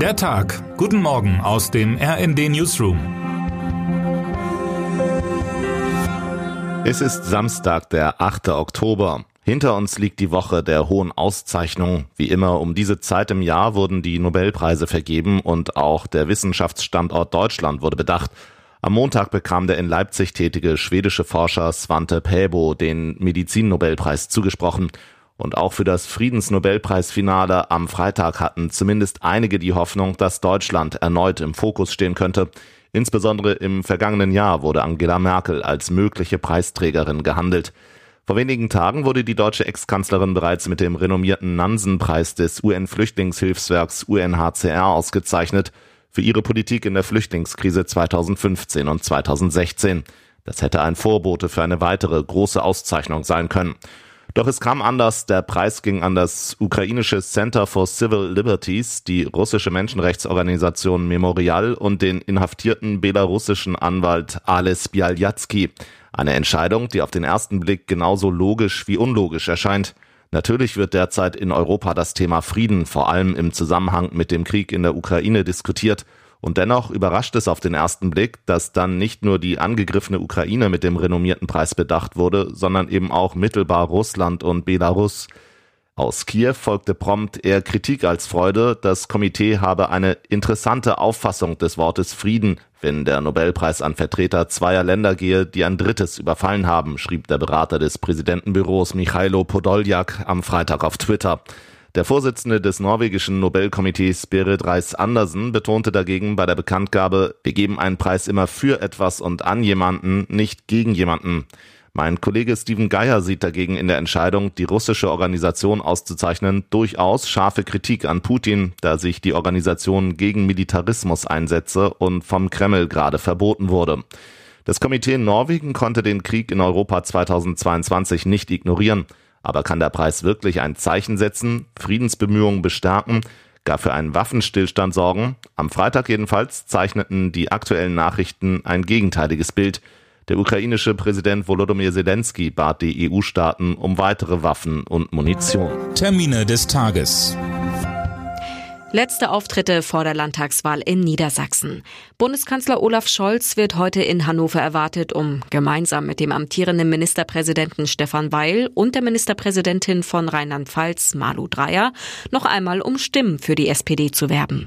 Der Tag. Guten Morgen aus dem RND Newsroom. Es ist Samstag, der 8. Oktober. Hinter uns liegt die Woche der hohen Auszeichnung. Wie immer um diese Zeit im Jahr wurden die Nobelpreise vergeben und auch der Wissenschaftsstandort Deutschland wurde bedacht. Am Montag bekam der in Leipzig tätige schwedische Forscher Svante Pääbo den Medizinnobelpreis zugesprochen. Und auch für das Friedensnobelpreisfinale am Freitag hatten zumindest einige die Hoffnung, dass Deutschland erneut im Fokus stehen könnte. Insbesondere im vergangenen Jahr wurde Angela Merkel als mögliche Preisträgerin gehandelt. Vor wenigen Tagen wurde die deutsche Ex-Kanzlerin bereits mit dem renommierten Nansen-Preis des UN-Flüchtlingshilfswerks UNHCR ausgezeichnet für ihre Politik in der Flüchtlingskrise 2015 und 2016. Das hätte ein Vorbote für eine weitere große Auszeichnung sein können. Doch es kam anders. Der Preis ging an das ukrainische Center for Civil Liberties, die russische Menschenrechtsorganisation Memorial und den inhaftierten belarussischen Anwalt Ales Bialyatsky. Eine Entscheidung, die auf den ersten Blick genauso logisch wie unlogisch erscheint. Natürlich wird derzeit in Europa das Thema Frieden vor allem im Zusammenhang mit dem Krieg in der Ukraine diskutiert. Und dennoch überrascht es auf den ersten Blick, dass dann nicht nur die angegriffene Ukraine mit dem renommierten Preis bedacht wurde, sondern eben auch mittelbar Russland und Belarus. Aus Kiew folgte prompt eher Kritik als Freude. Das Komitee habe eine interessante Auffassung des Wortes Frieden, wenn der Nobelpreis an Vertreter zweier Länder gehe, die ein drittes überfallen haben, schrieb der Berater des Präsidentenbüros Michailo Podoljak am Freitag auf Twitter. Der Vorsitzende des norwegischen Nobelkomitees Berit Reis Andersen betonte dagegen bei der Bekanntgabe, wir geben einen Preis immer für etwas und an jemanden, nicht gegen jemanden. Mein Kollege Steven Geier sieht dagegen in der Entscheidung, die russische Organisation auszuzeichnen, durchaus scharfe Kritik an Putin, da sich die Organisation gegen Militarismus einsetze und vom Kreml gerade verboten wurde. Das Komitee Norwegen konnte den Krieg in Europa 2022 nicht ignorieren. Aber kann der Preis wirklich ein Zeichen setzen, Friedensbemühungen bestärken, gar für einen Waffenstillstand sorgen? Am Freitag jedenfalls zeichneten die aktuellen Nachrichten ein gegenteiliges Bild. Der ukrainische Präsident Volodymyr Zelensky bat die EU-Staaten um weitere Waffen und Munition. Termine des Tages. Letzte Auftritte vor der Landtagswahl in Niedersachsen. Bundeskanzler Olaf Scholz wird heute in Hannover erwartet, um gemeinsam mit dem amtierenden Ministerpräsidenten Stefan Weil und der Ministerpräsidentin von Rheinland-Pfalz Malu Dreyer noch einmal um Stimmen für die SPD zu werben.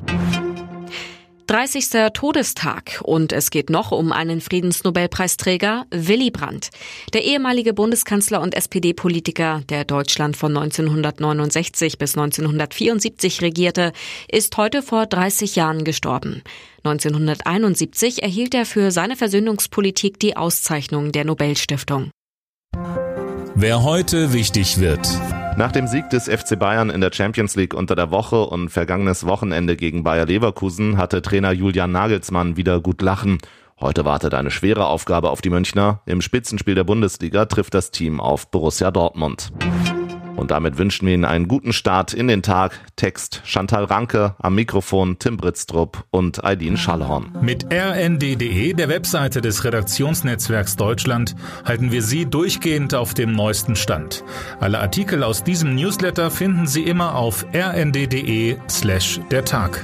30. Todestag und es geht noch um einen Friedensnobelpreisträger, Willy Brandt. Der ehemalige Bundeskanzler und SPD-Politiker, der Deutschland von 1969 bis 1974 regierte, ist heute vor 30 Jahren gestorben. 1971 erhielt er für seine Versöhnungspolitik die Auszeichnung der Nobelstiftung. Wer heute wichtig wird. Nach dem Sieg des FC Bayern in der Champions League unter der Woche und vergangenes Wochenende gegen Bayer Leverkusen hatte Trainer Julian Nagelsmann wieder gut lachen. Heute wartet eine schwere Aufgabe auf die Münchner. Im Spitzenspiel der Bundesliga trifft das Team auf Borussia Dortmund. Und damit wünschen wir Ihnen einen guten Start in den Tag. Text Chantal Ranke, am Mikrofon Tim Britztrup und Aidin Schallhorn. Mit rnd.de, der Webseite des Redaktionsnetzwerks Deutschland, halten wir Sie durchgehend auf dem neuesten Stand. Alle Artikel aus diesem Newsletter finden Sie immer auf rnd.de slash der Tag.